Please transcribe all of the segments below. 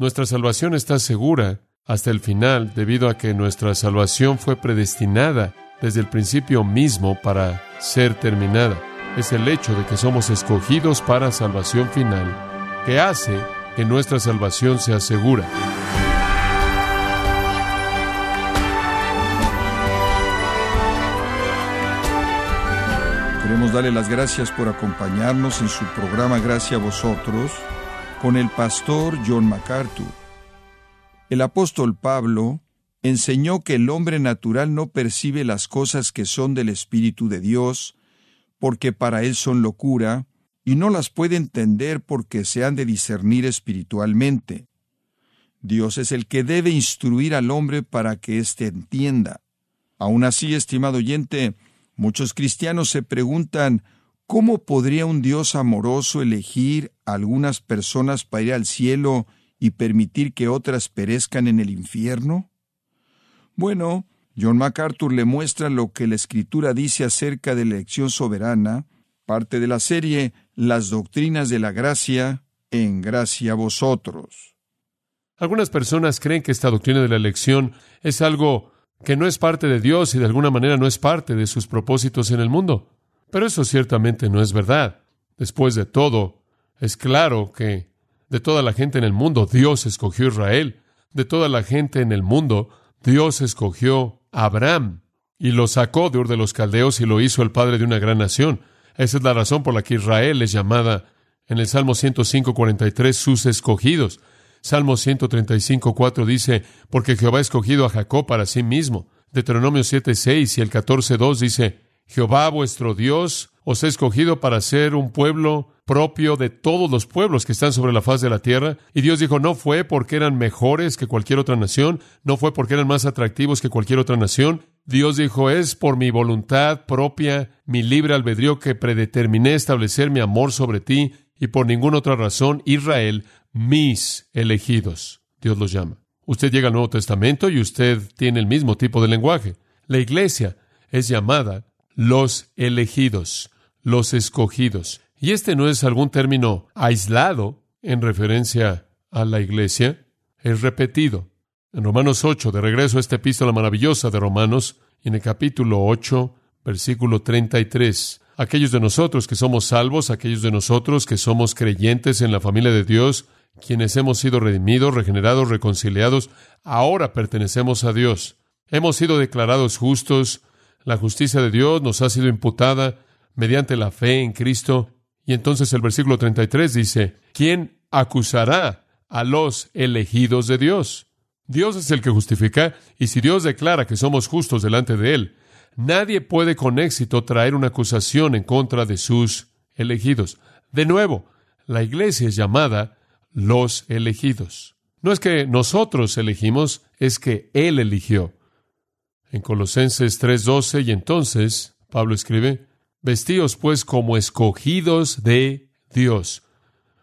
Nuestra salvación está segura hasta el final debido a que nuestra salvación fue predestinada desde el principio mismo para ser terminada. Es el hecho de que somos escogidos para salvación final que hace que nuestra salvación sea segura. Queremos darle las gracias por acompañarnos en su programa Gracia a vosotros con el pastor John MacArthur. El apóstol Pablo enseñó que el hombre natural no percibe las cosas que son del Espíritu de Dios, porque para él son locura, y no las puede entender porque se han de discernir espiritualmente. Dios es el que debe instruir al hombre para que éste entienda. Aún así, estimado oyente, Muchos cristianos se preguntan ¿cómo podría un Dios amoroso elegir a algunas personas para ir al cielo y permitir que otras perezcan en el infierno? Bueno, John MacArthur le muestra lo que la Escritura dice acerca de la elección soberana, parte de la serie Las Doctrinas de la Gracia, en gracia a vosotros. Algunas personas creen que esta doctrina de la elección es algo que no es parte de Dios y de alguna manera no es parte de sus propósitos en el mundo. Pero eso ciertamente no es verdad. Después de todo, es claro que de toda la gente en el mundo Dios escogió a Israel. De toda la gente en el mundo Dios escogió a Abraham y lo sacó de Ur de los Caldeos y lo hizo el padre de una gran nación. Esa es la razón por la que Israel es llamada en el Salmo 105.43 sus escogidos. Salmo 135, 4 dice, porque Jehová ha escogido a Jacob para sí mismo. Deuteronomio 7, 6 y el 14, 2 dice, Jehová vuestro Dios os ha escogido para ser un pueblo propio de todos los pueblos que están sobre la faz de la tierra. Y Dios dijo, no fue porque eran mejores que cualquier otra nación, no fue porque eran más atractivos que cualquier otra nación. Dios dijo, es por mi voluntad propia, mi libre albedrío que predeterminé establecer mi amor sobre ti y por ninguna otra razón Israel mis elegidos. Dios los llama. Usted llega al Nuevo Testamento y usted tiene el mismo tipo de lenguaje. La iglesia es llamada los elegidos, los escogidos. Y este no es algún término aislado en referencia a la iglesia, es repetido. En Romanos 8, de regreso a esta epístola maravillosa de Romanos, en el capítulo 8, versículo 33, aquellos de nosotros que somos salvos, aquellos de nosotros que somos creyentes en la familia de Dios, quienes hemos sido redimidos, regenerados, reconciliados, ahora pertenecemos a Dios. Hemos sido declarados justos, la justicia de Dios nos ha sido imputada mediante la fe en Cristo. Y entonces el versículo 33 dice, ¿quién acusará a los elegidos de Dios? Dios es el que justifica, y si Dios declara que somos justos delante de Él, nadie puede con éxito traer una acusación en contra de sus elegidos. De nuevo, la iglesia es llamada los elegidos. No es que nosotros elegimos, es que Él eligió. En Colosenses 3:12 y entonces Pablo escribe, Vestíos pues como escogidos de Dios,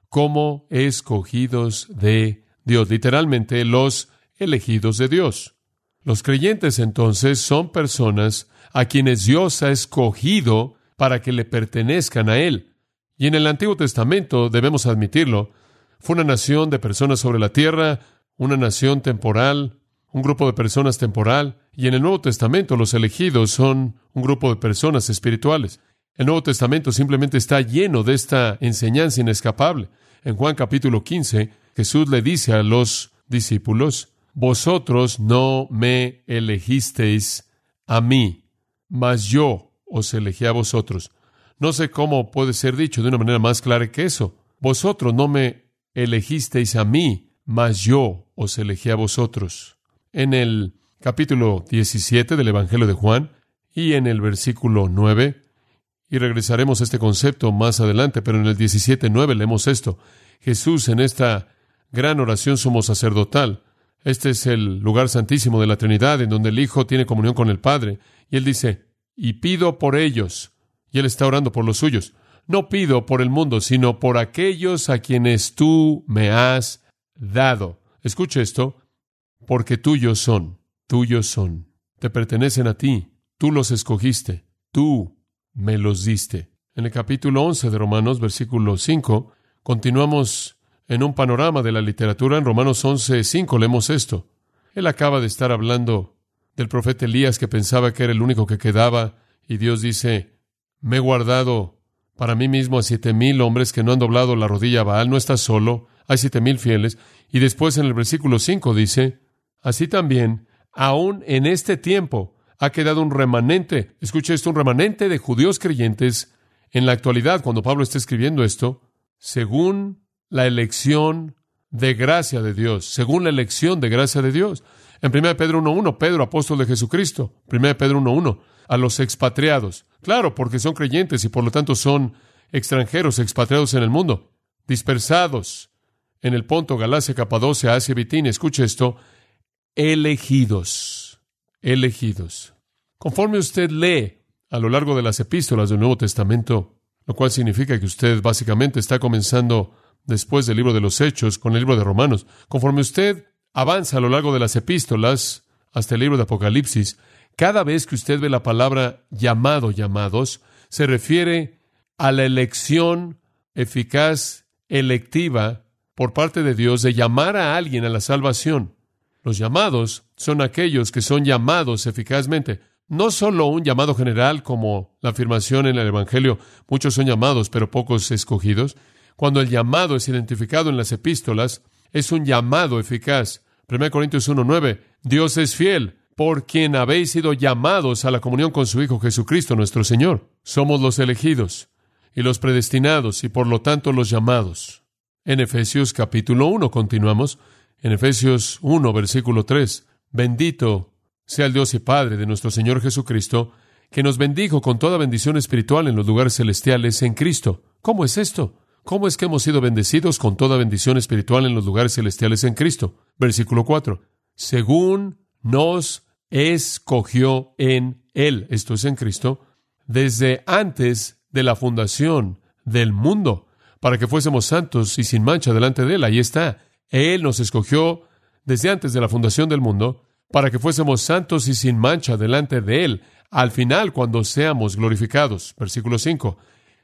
como escogidos de Dios, literalmente los elegidos de Dios. Los creyentes entonces son personas a quienes Dios ha escogido para que le pertenezcan a Él. Y en el Antiguo Testamento, debemos admitirlo, fue una nación de personas sobre la tierra, una nación temporal, un grupo de personas temporal, y en el Nuevo Testamento los elegidos son un grupo de personas espirituales. El Nuevo Testamento simplemente está lleno de esta enseñanza inescapable. En Juan capítulo 15, Jesús le dice a los discípulos, Vosotros no me elegisteis a mí, mas yo os elegí a vosotros. No sé cómo puede ser dicho de una manera más clara que eso. Vosotros no me elegisteis a mí, mas yo os elegí a vosotros. En el capítulo 17 del Evangelio de Juan y en el versículo 9, y regresaremos a este concepto más adelante, pero en el 17.9 leemos esto. Jesús en esta gran oración sumo sacerdotal. Este es el lugar santísimo de la Trinidad, en donde el Hijo tiene comunión con el Padre. Y él dice, y pido por ellos. Y él está orando por los suyos no pido por el mundo, sino por aquellos a quienes tú me has dado. Escucha esto, porque tuyos son, tuyos son, te pertenecen a ti, tú los escogiste, tú me los diste. En el capítulo 11 de Romanos, versículo 5, continuamos en un panorama de la literatura. En Romanos 11, 5 leemos esto. Él acaba de estar hablando del profeta Elías que pensaba que era el único que quedaba y Dios dice, me he guardado para mí mismo a siete mil hombres que no han doblado la rodilla a Baal, no estás solo, hay siete mil fieles. Y después en el versículo 5 dice, así también, aún en este tiempo ha quedado un remanente, escuche esto, un remanente de judíos creyentes en la actualidad, cuando Pablo está escribiendo esto, según la elección de gracia de Dios, según la elección de gracia de Dios. En 1 Pedro 1.1, Pedro, apóstol de Jesucristo. 1 Pedro 1.1, a los expatriados. Claro, porque son creyentes y por lo tanto son extranjeros, expatriados en el mundo, dispersados en el Ponto, Galacia, Capadocia, Asia, Bitín. Escuche esto, elegidos, elegidos. Conforme usted lee a lo largo de las epístolas del Nuevo Testamento, lo cual significa que usted básicamente está comenzando después del libro de los Hechos con el libro de Romanos. Conforme usted avanza a lo largo de las epístolas hasta el libro de Apocalipsis, cada vez que usted ve la palabra llamado, llamados, se refiere a la elección eficaz, electiva, por parte de Dios de llamar a alguien a la salvación. Los llamados son aquellos que son llamados eficazmente. No solo un llamado general como la afirmación en el Evangelio, muchos son llamados, pero pocos escogidos. Cuando el llamado es identificado en las epístolas, es un llamado eficaz. 1 Corintios 1.9, Dios es fiel, por quien habéis sido llamados a la comunión con su Hijo Jesucristo nuestro Señor. Somos los elegidos y los predestinados y por lo tanto los llamados. En Efesios capítulo 1 continuamos. En Efesios 1 versículo 3, bendito sea el Dios y Padre de nuestro Señor Jesucristo, que nos bendijo con toda bendición espiritual en los lugares celestiales en Cristo. ¿Cómo es esto? ¿Cómo es que hemos sido bendecidos con toda bendición espiritual en los lugares celestiales en Cristo? Versículo 4. Según nos escogió en Él, esto es en Cristo, desde antes de la fundación del mundo, para que fuésemos santos y sin mancha delante de Él. Ahí está. Él nos escogió desde antes de la fundación del mundo, para que fuésemos santos y sin mancha delante de Él, al final cuando seamos glorificados. Versículo 5.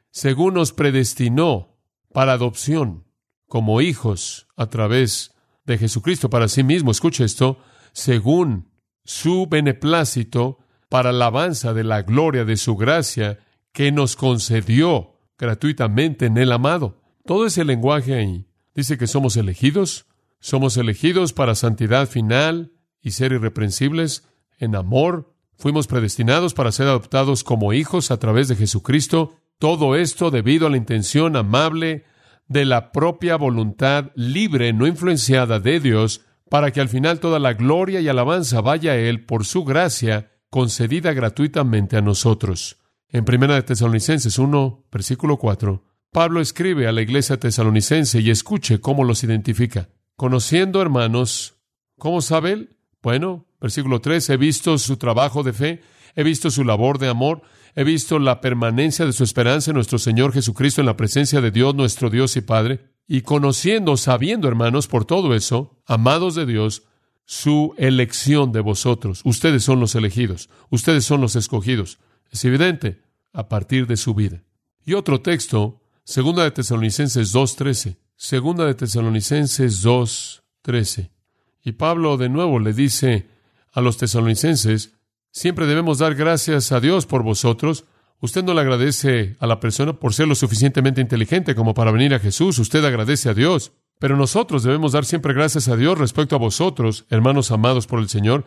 Según nos predestinó para adopción como hijos a través de Jesucristo para sí mismo. Escuche esto, según su beneplácito para alabanza de la gloria de su gracia que nos concedió gratuitamente en el amado. Todo ese lenguaje ahí dice que somos elegidos, somos elegidos para santidad final y ser irreprensibles en amor, fuimos predestinados para ser adoptados como hijos a través de Jesucristo, todo esto debido a la intención amable de la propia voluntad libre, no influenciada de Dios, para que al final toda la gloria y alabanza vaya a Él por su gracia concedida gratuitamente a nosotros. En 1 de Tesalonicenses 1, versículo 4, Pablo escribe a la iglesia tesalonicense y escuche cómo los identifica. Conociendo, hermanos, ¿cómo sabe él? Bueno, versículo 3, he visto su trabajo de fe, he visto su labor de amor, He visto la permanencia de su esperanza en nuestro Señor Jesucristo en la presencia de Dios, nuestro Dios y Padre, y conociendo, sabiendo, hermanos, por todo eso, amados de Dios, su elección de vosotros. Ustedes son los elegidos, ustedes son los escogidos. Es evidente, a partir de su vida. Y otro texto, segunda de Tesalonicenses 2.13. Segunda de Tesalonicenses 2.13. Y Pablo de nuevo le dice a los tesalonicenses, Siempre debemos dar gracias a Dios por vosotros. Usted no le agradece a la persona por ser lo suficientemente inteligente como para venir a Jesús. Usted agradece a Dios. Pero nosotros debemos dar siempre gracias a Dios respecto a vosotros, hermanos amados por el Señor,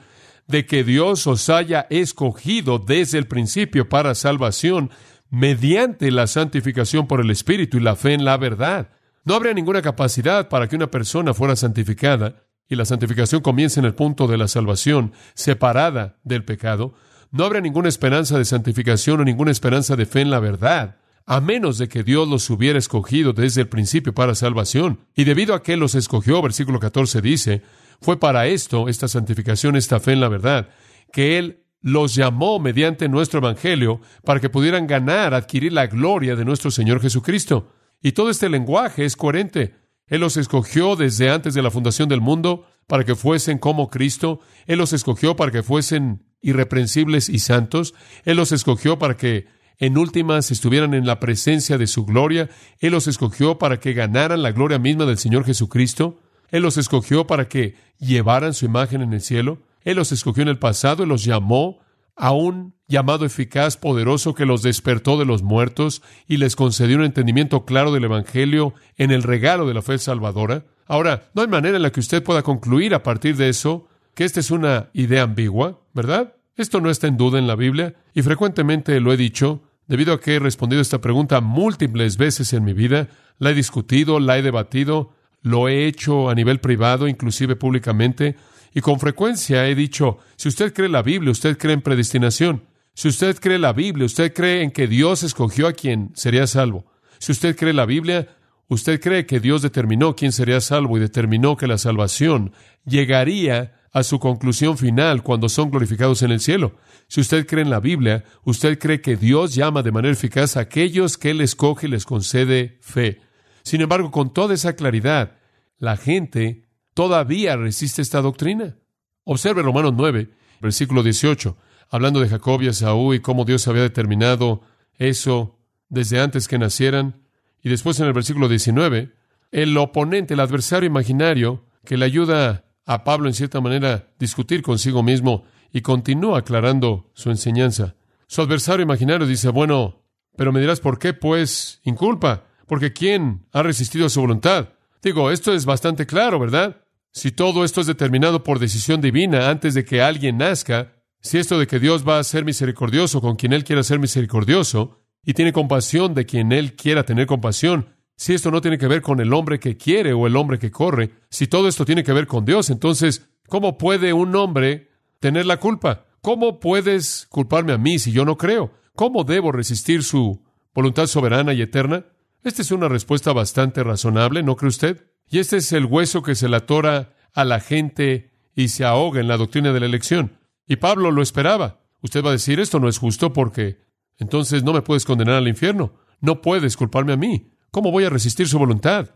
de que Dios os haya escogido desde el principio para salvación mediante la santificación por el Espíritu y la fe en la verdad. No habría ninguna capacidad para que una persona fuera santificada y la santificación comienza en el punto de la salvación, separada del pecado, no habrá ninguna esperanza de santificación o ninguna esperanza de fe en la verdad, a menos de que Dios los hubiera escogido desde el principio para salvación. Y debido a que los escogió, versículo 14 dice, fue para esto, esta santificación, esta fe en la verdad, que Él los llamó mediante nuestro Evangelio para que pudieran ganar, adquirir la gloria de nuestro Señor Jesucristo. Y todo este lenguaje es coherente. Él los escogió desde antes de la fundación del mundo para que fuesen como Cristo. Él los escogió para que fuesen irreprensibles y santos. Él los escogió para que en últimas estuvieran en la presencia de su gloria. Él los escogió para que ganaran la gloria misma del Señor Jesucristo. Él los escogió para que llevaran su imagen en el cielo. Él los escogió en el pasado y los llamó a un llamado eficaz, poderoso, que los despertó de los muertos y les concedió un entendimiento claro del Evangelio en el regalo de la fe salvadora. Ahora, no hay manera en la que usted pueda concluir a partir de eso que esta es una idea ambigua, ¿verdad? Esto no está en duda en la Biblia y frecuentemente lo he dicho, debido a que he respondido esta pregunta múltiples veces en mi vida, la he discutido, la he debatido, lo he hecho a nivel privado, inclusive públicamente, y con frecuencia he dicho, si usted cree la Biblia, usted cree en predestinación. Si usted cree la Biblia, usted cree en que Dios escogió a quien sería salvo. Si usted cree la Biblia, usted cree que Dios determinó quién sería salvo y determinó que la salvación llegaría a su conclusión final cuando son glorificados en el cielo. Si usted cree en la Biblia, usted cree que Dios llama de manera eficaz a aquellos que Él escoge y les concede fe. Sin embargo, con toda esa claridad, la gente todavía resiste esta doctrina. Observe Romanos 9, versículo 18, hablando de Jacob y Esaú y cómo Dios había determinado eso desde antes que nacieran. Y después en el versículo 19, el oponente, el adversario imaginario, que le ayuda a Pablo, en cierta manera, discutir consigo mismo y continúa aclarando su enseñanza. Su adversario imaginario dice, bueno, pero me dirás, ¿por qué? Pues inculpa, porque ¿quién ha resistido a su voluntad? Digo, esto es bastante claro, ¿verdad? Si todo esto es determinado por decisión divina antes de que alguien nazca, si esto de que Dios va a ser misericordioso con quien Él quiera ser misericordioso, y tiene compasión de quien Él quiera tener compasión, si esto no tiene que ver con el hombre que quiere o el hombre que corre, si todo esto tiene que ver con Dios, entonces, ¿cómo puede un hombre tener la culpa? ¿Cómo puedes culparme a mí si yo no creo? ¿Cómo debo resistir su voluntad soberana y eterna? Esta es una respuesta bastante razonable, ¿no cree usted? Y este es el hueso que se le atora a la gente y se ahoga en la doctrina de la elección. Y Pablo lo esperaba. Usted va a decir, esto no es justo porque entonces no me puedes condenar al infierno. No puedes culparme a mí. ¿Cómo voy a resistir su voluntad?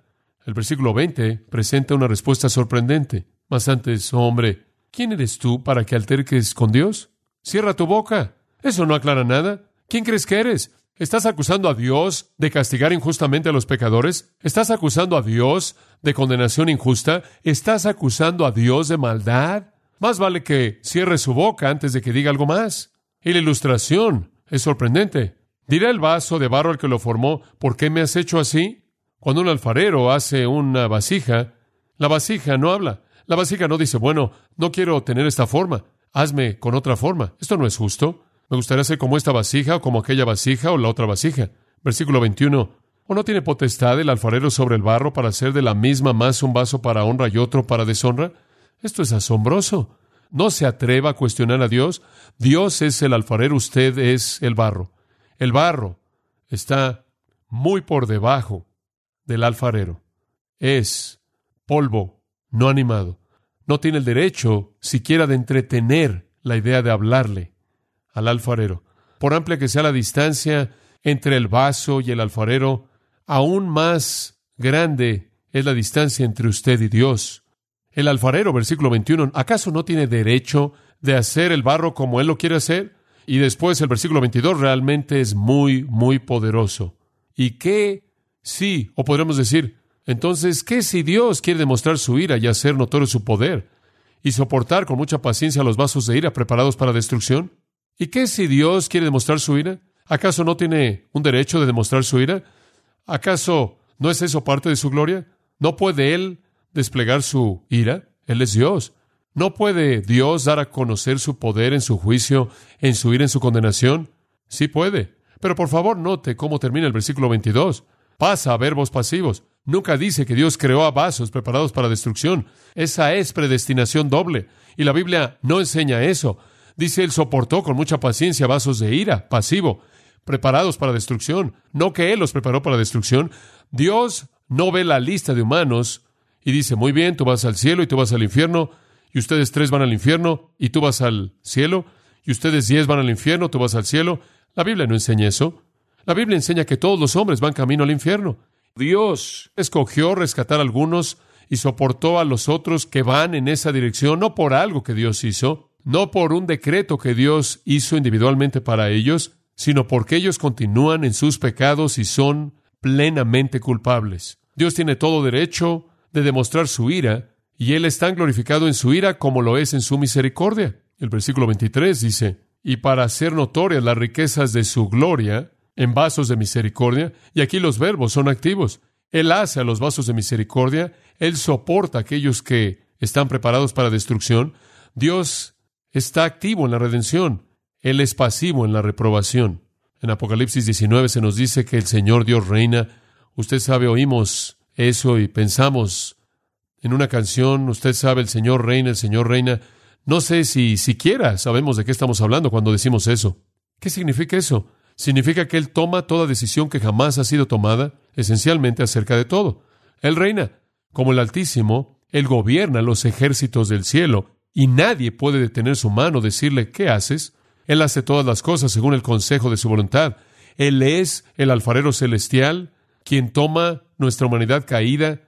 El versículo 20 presenta una respuesta sorprendente. Más antes, oh hombre, ¿quién eres tú para que alterques con Dios? Cierra tu boca. Eso no aclara nada. ¿Quién crees que eres? ¿Estás acusando a Dios de castigar injustamente a los pecadores? ¿Estás acusando a Dios de condenación injusta? ¿Estás acusando a Dios de maldad? Más vale que cierre su boca antes de que diga algo más. Y la ilustración es sorprendente. Dirá el vaso de barro al que lo formó, ¿por qué me has hecho así? Cuando un alfarero hace una vasija, la vasija no habla. La vasija no dice, bueno, no quiero tener esta forma, hazme con otra forma. Esto no es justo. Me gustaría ser como esta vasija o como aquella vasija o la otra vasija. Versículo 21. ¿O no tiene potestad el alfarero sobre el barro para hacer de la misma más un vaso para honra y otro para deshonra? Esto es asombroso. No se atreva a cuestionar a Dios. Dios es el alfarero, usted es el barro. El barro está muy por debajo del alfarero. Es polvo no animado. No tiene el derecho siquiera de entretener la idea de hablarle al alfarero. Por amplia que sea la distancia entre el vaso y el alfarero, aún más grande es la distancia entre usted y Dios. El alfarero, versículo 21, ¿acaso no tiene derecho de hacer el barro como él lo quiere hacer? Y después el versículo 22 realmente es muy, muy poderoso. ¿Y qué sí? O podremos decir, entonces, ¿qué si Dios quiere demostrar su ira y hacer notorio su poder y soportar con mucha paciencia los vasos de ira preparados para destrucción? ¿Y qué si Dios quiere demostrar su ira? ¿Acaso no tiene un derecho de demostrar su ira? ¿Acaso no es eso parte de su gloria? ¿No puede Él desplegar su ira? Él es Dios. ¿No puede Dios dar a conocer su poder en su juicio, en su ira, en su condenación? Sí puede. Pero por favor note cómo termina el versículo 22. Pasa a verbos pasivos. Nunca dice que Dios creó a vasos preparados para destrucción. Esa es predestinación doble. Y la Biblia no enseña eso. Dice, Él soportó con mucha paciencia vasos de ira, pasivo, preparados para destrucción. No que Él los preparó para destrucción. Dios no ve la lista de humanos y dice, muy bien, tú vas al cielo y tú vas al infierno y ustedes tres van al infierno y tú vas al cielo, y ustedes diez van al infierno, tú vas al cielo. La Biblia no enseña eso. La Biblia enseña que todos los hombres van camino al infierno. Dios escogió rescatar a algunos y soportó a los otros que van en esa dirección, no por algo que Dios hizo, no por un decreto que Dios hizo individualmente para ellos, sino porque ellos continúan en sus pecados y son plenamente culpables. Dios tiene todo derecho de demostrar su ira, y Él es tan glorificado en su ira como lo es en su misericordia. El versículo 23 dice, y para hacer notorias las riquezas de su gloria en vasos de misericordia, y aquí los verbos son activos. Él hace a los vasos de misericordia, Él soporta a aquellos que están preparados para destrucción. Dios está activo en la redención, Él es pasivo en la reprobación. En Apocalipsis 19 se nos dice que el Señor Dios reina. Usted sabe, oímos eso y pensamos en una canción, usted sabe, el Señor reina, el Señor reina. No sé si siquiera sabemos de qué estamos hablando cuando decimos eso. ¿Qué significa eso? Significa que Él toma toda decisión que jamás ha sido tomada, esencialmente acerca de todo. Él reina. Como el Altísimo, Él gobierna los ejércitos del cielo y nadie puede detener su mano, decirle, ¿qué haces? Él hace todas las cosas según el consejo de su voluntad. Él es el alfarero celestial, quien toma nuestra humanidad caída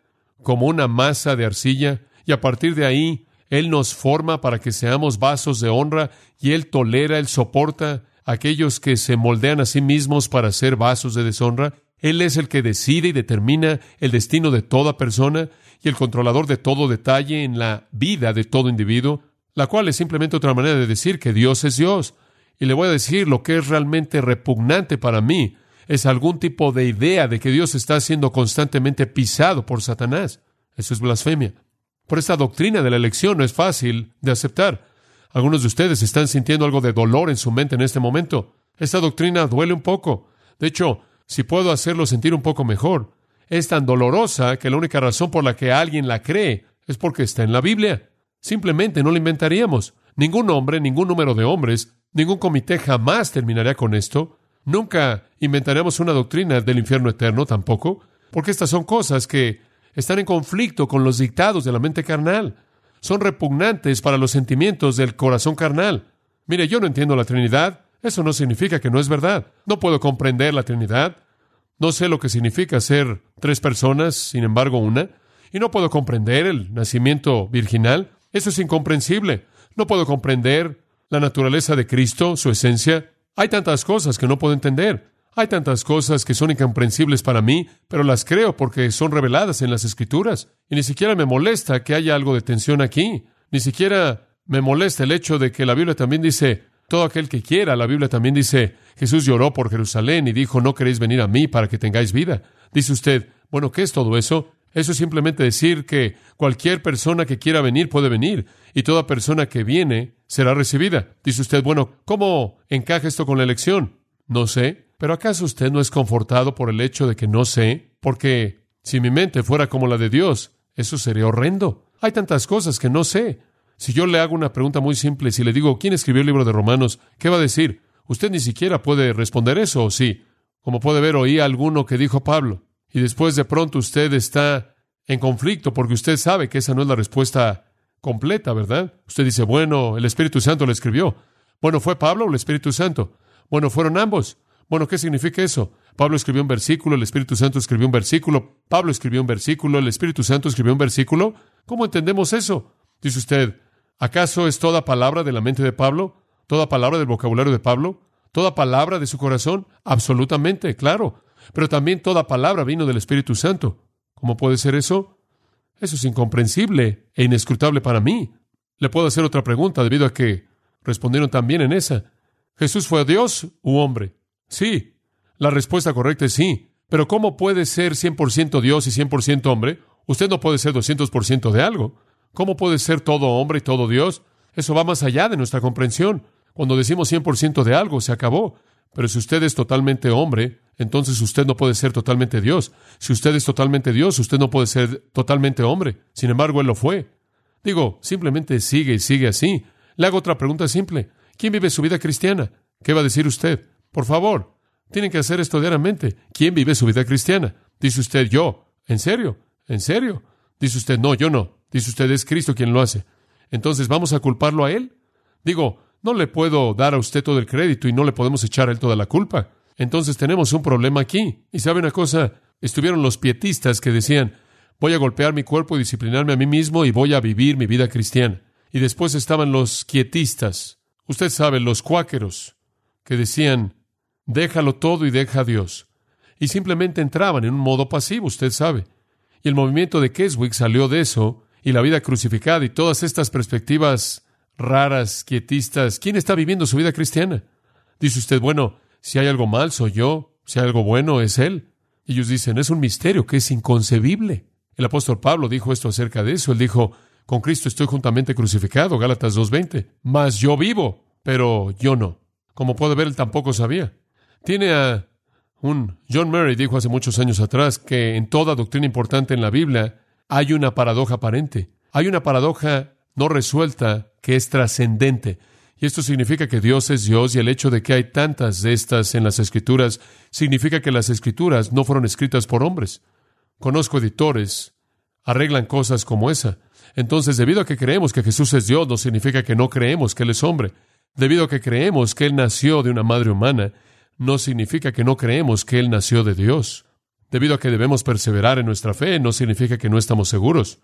como una masa de arcilla, y a partir de ahí Él nos forma para que seamos vasos de honra, y Él tolera, Él soporta a aquellos que se moldean a sí mismos para ser vasos de deshonra. Él es el que decide y determina el destino de toda persona y el controlador de todo detalle en la vida de todo individuo, la cual es simplemente otra manera de decir que Dios es Dios. Y le voy a decir lo que es realmente repugnante para mí. Es algún tipo de idea de que Dios está siendo constantemente pisado por Satanás. Eso es blasfemia. Por esta doctrina de la elección no es fácil de aceptar. Algunos de ustedes están sintiendo algo de dolor en su mente en este momento. Esta doctrina duele un poco. De hecho, si puedo hacerlo sentir un poco mejor, es tan dolorosa que la única razón por la que alguien la cree es porque está en la Biblia. Simplemente no la inventaríamos. Ningún hombre, ningún número de hombres Ningún comité jamás terminaría con esto. Nunca inventaremos una doctrina del infierno eterno tampoco, porque estas son cosas que están en conflicto con los dictados de la mente carnal. Son repugnantes para los sentimientos del corazón carnal. Mire, yo no entiendo la Trinidad. Eso no significa que no es verdad. No puedo comprender la Trinidad. No sé lo que significa ser tres personas, sin embargo una. Y no puedo comprender el nacimiento virginal. Eso es incomprensible. No puedo comprender la naturaleza de Cristo, su esencia. Hay tantas cosas que no puedo entender. Hay tantas cosas que son incomprensibles para mí, pero las creo porque son reveladas en las Escrituras. Y ni siquiera me molesta que haya algo de tensión aquí. Ni siquiera me molesta el hecho de que la Biblia también dice, todo aquel que quiera, la Biblia también dice, Jesús lloró por Jerusalén y dijo, no queréis venir a mí para que tengáis vida. Dice usted, bueno, ¿qué es todo eso? Eso es simplemente decir que cualquier persona que quiera venir puede venir y toda persona que viene será recibida. Dice usted, bueno, ¿cómo encaja esto con la elección? No sé, pero ¿acaso usted no es confortado por el hecho de que no sé? Porque si mi mente fuera como la de Dios, eso sería horrendo. Hay tantas cosas que no sé. Si yo le hago una pregunta muy simple, si le digo, ¿quién escribió el libro de Romanos? ¿Qué va a decir? Usted ni siquiera puede responder eso, ¿o sí? Como puede ver, oí alguno que dijo Pablo y después de pronto usted está en conflicto porque usted sabe que esa no es la respuesta completa, ¿verdad? Usted dice, bueno, el Espíritu Santo lo escribió. Bueno, ¿fue Pablo o el Espíritu Santo? Bueno, fueron ambos. Bueno, ¿qué significa eso? Pablo escribió un versículo, el Espíritu Santo escribió un versículo, Pablo escribió un versículo, el Espíritu Santo escribió un versículo. ¿Cómo entendemos eso? Dice usted, ¿acaso es toda palabra de la mente de Pablo? ¿Toda palabra del vocabulario de Pablo? ¿Toda palabra de su corazón? Absolutamente, claro pero también toda palabra vino del Espíritu Santo. ¿Cómo puede ser eso? Eso es incomprensible e inescrutable para mí. Le puedo hacer otra pregunta debido a que respondieron también en esa. ¿Jesús fue Dios u hombre? Sí. La respuesta correcta es sí. Pero ¿cómo puede ser 100% Dios y 100% hombre? Usted no puede ser 200% de algo. ¿Cómo puede ser todo hombre y todo Dios? Eso va más allá de nuestra comprensión. Cuando decimos 100% de algo, se acabó. Pero si usted es totalmente hombre, entonces usted no puede ser totalmente Dios. Si usted es totalmente Dios, usted no puede ser totalmente hombre. Sin embargo, Él lo fue. Digo, simplemente sigue y sigue así. Le hago otra pregunta simple. ¿Quién vive su vida cristiana? ¿Qué va a decir usted? Por favor, tienen que hacer esto diariamente. ¿Quién vive su vida cristiana? Dice usted, yo. ¿En serio? ¿En serio? Dice usted, no, yo no. Dice usted, es Cristo quien lo hace. Entonces, ¿vamos a culparlo a Él? Digo, no le puedo dar a usted todo el crédito y no le podemos echar a Él toda la culpa. Entonces tenemos un problema aquí. Y sabe una cosa, estuvieron los pietistas que decían, voy a golpear mi cuerpo y disciplinarme a mí mismo y voy a vivir mi vida cristiana. Y después estaban los quietistas, usted sabe, los cuáqueros, que decían, déjalo todo y deja a Dios. Y simplemente entraban en un modo pasivo, usted sabe. Y el movimiento de Keswick salió de eso, y la vida crucificada y todas estas perspectivas raras, quietistas. ¿Quién está viviendo su vida cristiana? Dice usted, bueno, si hay algo mal, soy yo, si hay algo bueno, es Él. Ellos dicen, es un misterio que es inconcebible. El apóstol Pablo dijo esto acerca de eso. Él dijo, con Cristo estoy juntamente crucificado, Gálatas 2.20. Mas yo vivo, pero yo no. Como puede ver, él tampoco sabía. Tiene a un John Murray dijo hace muchos años atrás que en toda doctrina importante en la Biblia hay una paradoja aparente. Hay una paradoja no resuelta que es trascendente. Y esto significa que Dios es Dios y el hecho de que hay tantas de estas en las Escrituras significa que las Escrituras no fueron escritas por hombres. Conozco editores, arreglan cosas como esa. Entonces, debido a que creemos que Jesús es Dios, no significa que no creemos que Él es hombre. Debido a que creemos que Él nació de una madre humana, no significa que no creemos que Él nació de Dios. Debido a que debemos perseverar en nuestra fe, no significa que no estamos seguros.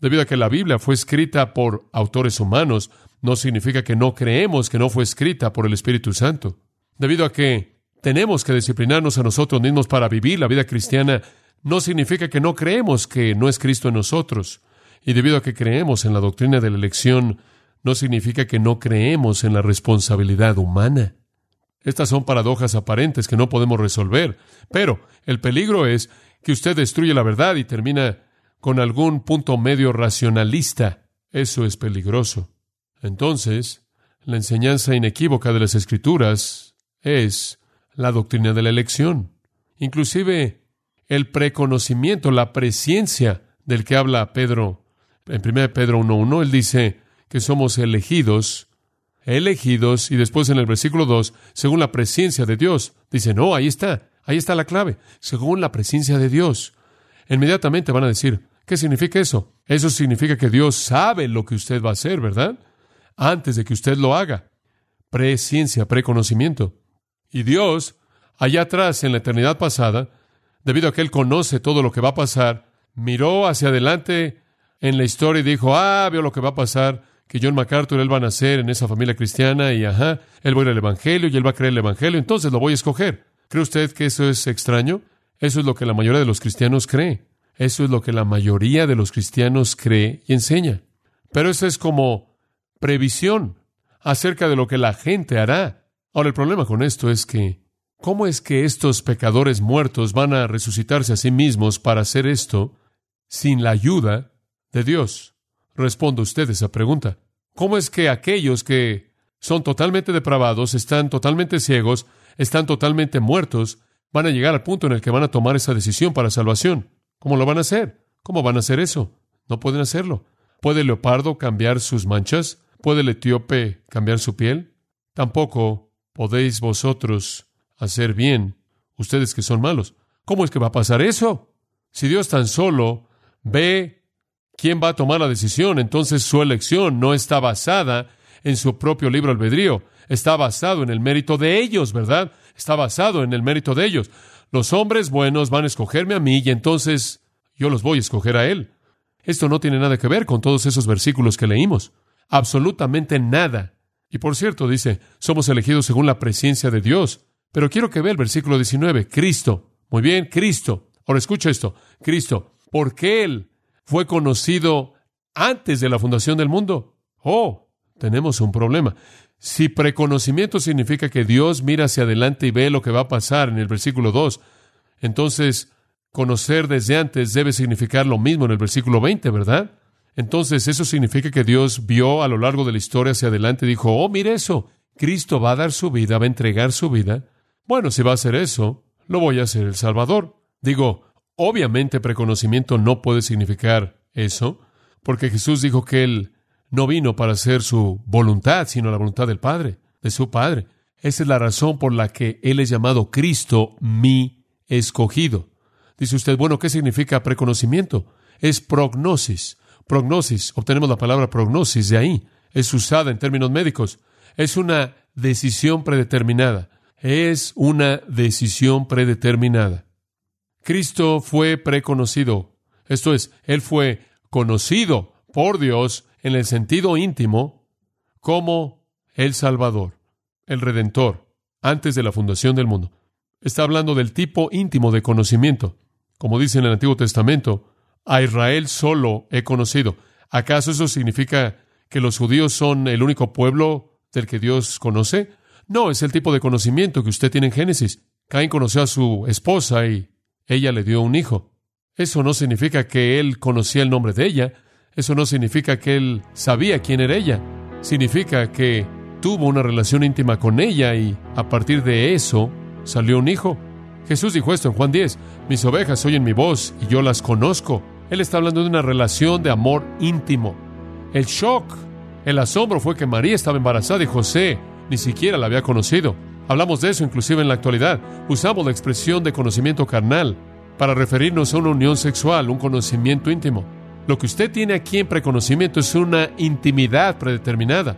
Debido a que la Biblia fue escrita por autores humanos, no significa que no creemos que no fue escrita por el Espíritu Santo. Debido a que tenemos que disciplinarnos a nosotros mismos para vivir la vida cristiana, no significa que no creemos que no es Cristo en nosotros. Y debido a que creemos en la doctrina de la elección, no significa que no creemos en la responsabilidad humana. Estas son paradojas aparentes que no podemos resolver, pero el peligro es que usted destruye la verdad y termina con algún punto medio racionalista. Eso es peligroso. Entonces, la enseñanza inequívoca de las Escrituras es la doctrina de la elección. Inclusive el preconocimiento, la presciencia del que habla Pedro. En 1 Pedro 1.1, él dice que somos elegidos, elegidos, y después en el versículo 2, según la presencia de Dios. Dice, no, ahí está, ahí está la clave, según la presencia de Dios. Inmediatamente van a decir, ¿qué significa eso? Eso significa que Dios sabe lo que usted va a hacer, ¿verdad? Antes de que usted lo haga. Presciencia, preconocimiento. Y Dios, allá atrás, en la eternidad pasada, debido a que Él conoce todo lo que va a pasar, miró hacia adelante en la historia y dijo, ah, veo lo que va a pasar, que John MacArthur, él va a nacer en esa familia cristiana y, ajá, él va a ir al Evangelio y él va a creer el Evangelio, entonces lo voy a escoger. ¿Cree usted que eso es extraño? Eso es lo que la mayoría de los cristianos cree. Eso es lo que la mayoría de los cristianos cree y enseña. Pero eso es como previsión acerca de lo que la gente hará. Ahora, el problema con esto es que, ¿cómo es que estos pecadores muertos van a resucitarse a sí mismos para hacer esto sin la ayuda de Dios? Responda usted esa pregunta. ¿Cómo es que aquellos que son totalmente depravados, están totalmente ciegos, están totalmente muertos, van a llegar al punto en el que van a tomar esa decisión para salvación. ¿Cómo lo van a hacer? ¿Cómo van a hacer eso? No pueden hacerlo. ¿Puede el leopardo cambiar sus manchas? ¿Puede el etíope cambiar su piel? Tampoco podéis vosotros hacer bien, ustedes que son malos. ¿Cómo es que va a pasar eso? Si Dios tan solo ve quién va a tomar la decisión, entonces su elección no está basada en su propio libro albedrío, está basado en el mérito de ellos, ¿verdad? Está basado en el mérito de ellos. Los hombres buenos van a escogerme a mí y entonces yo los voy a escoger a él. Esto no tiene nada que ver con todos esos versículos que leímos. Absolutamente nada. Y por cierto, dice, somos elegidos según la presencia de Dios. Pero quiero que vea el versículo 19. Cristo. Muy bien, Cristo. Ahora escucha esto. Cristo. Porque Él fue conocido antes de la fundación del mundo. Oh, tenemos un problema. Si preconocimiento significa que Dios mira hacia adelante y ve lo que va a pasar en el versículo 2, entonces conocer desde antes debe significar lo mismo en el versículo 20, ¿verdad? Entonces eso significa que Dios vio a lo largo de la historia hacia adelante y dijo, oh, mire eso, Cristo va a dar su vida, va a entregar su vida. Bueno, si va a hacer eso, lo voy a hacer el Salvador. Digo, obviamente preconocimiento no puede significar eso, porque Jesús dijo que Él no vino para hacer su voluntad, sino la voluntad del Padre, de su Padre. Esa es la razón por la que Él es llamado Cristo, mi escogido. Dice usted, bueno, ¿qué significa preconocimiento? Es prognosis. Prognosis, obtenemos la palabra prognosis de ahí. Es usada en términos médicos. Es una decisión predeterminada. Es una decisión predeterminada. Cristo fue preconocido. Esto es, Él fue conocido por Dios en el sentido íntimo como el Salvador, el Redentor. antes de la fundación del mundo. Está hablando del tipo íntimo de conocimiento. Como dice en el Antiguo Testamento, a Israel solo he conocido. ¿Acaso eso significa que los judíos son el único pueblo del que Dios conoce? No, es el tipo de conocimiento que usted tiene en Génesis. Caín conoció a su esposa y ella le dio un hijo. Eso no significa que él conocía el nombre de ella. Eso no significa que él sabía quién era ella. Significa que tuvo una relación íntima con ella y a partir de eso salió un hijo. Jesús dijo esto en Juan 10, mis ovejas oyen mi voz y yo las conozco. Él está hablando de una relación de amor íntimo. El shock, el asombro fue que María estaba embarazada y José ni siquiera la había conocido. Hablamos de eso inclusive en la actualidad. Usamos la expresión de conocimiento carnal para referirnos a una unión sexual, un conocimiento íntimo. Lo que usted tiene aquí en preconocimiento es una intimidad predeterminada.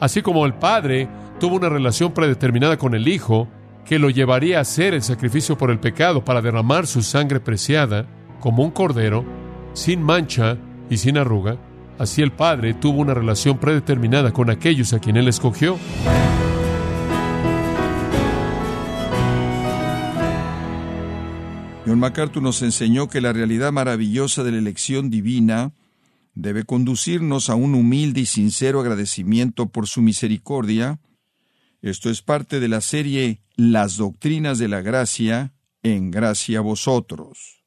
Así como el Padre tuvo una relación predeterminada con el Hijo, que lo llevaría a hacer el sacrificio por el pecado para derramar su sangre preciada, como un cordero, sin mancha y sin arruga, así el Padre tuvo una relación predeterminada con aquellos a quien Él escogió. John MacArthur nos enseñó que la realidad maravillosa de la elección divina debe conducirnos a un humilde y sincero agradecimiento por su misericordia. Esto es parte de la serie Las Doctrinas de la Gracia, en gracia a vosotros.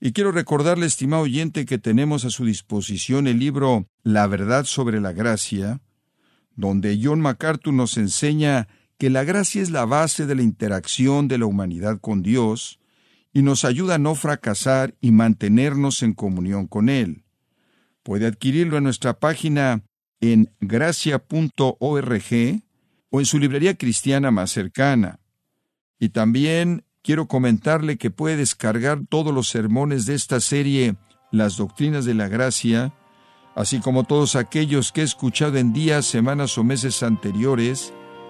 Y quiero recordarle, estimado oyente, que tenemos a su disposición el libro La verdad sobre la gracia, donde John MacArthur nos enseña que la gracia es la base de la interacción de la humanidad con Dios y nos ayuda a no fracasar y mantenernos en comunión con Él. Puede adquirirlo en nuestra página en gracia.org o en su librería cristiana más cercana. Y también quiero comentarle que puede descargar todos los sermones de esta serie Las Doctrinas de la Gracia, así como todos aquellos que he escuchado en días, semanas o meses anteriores,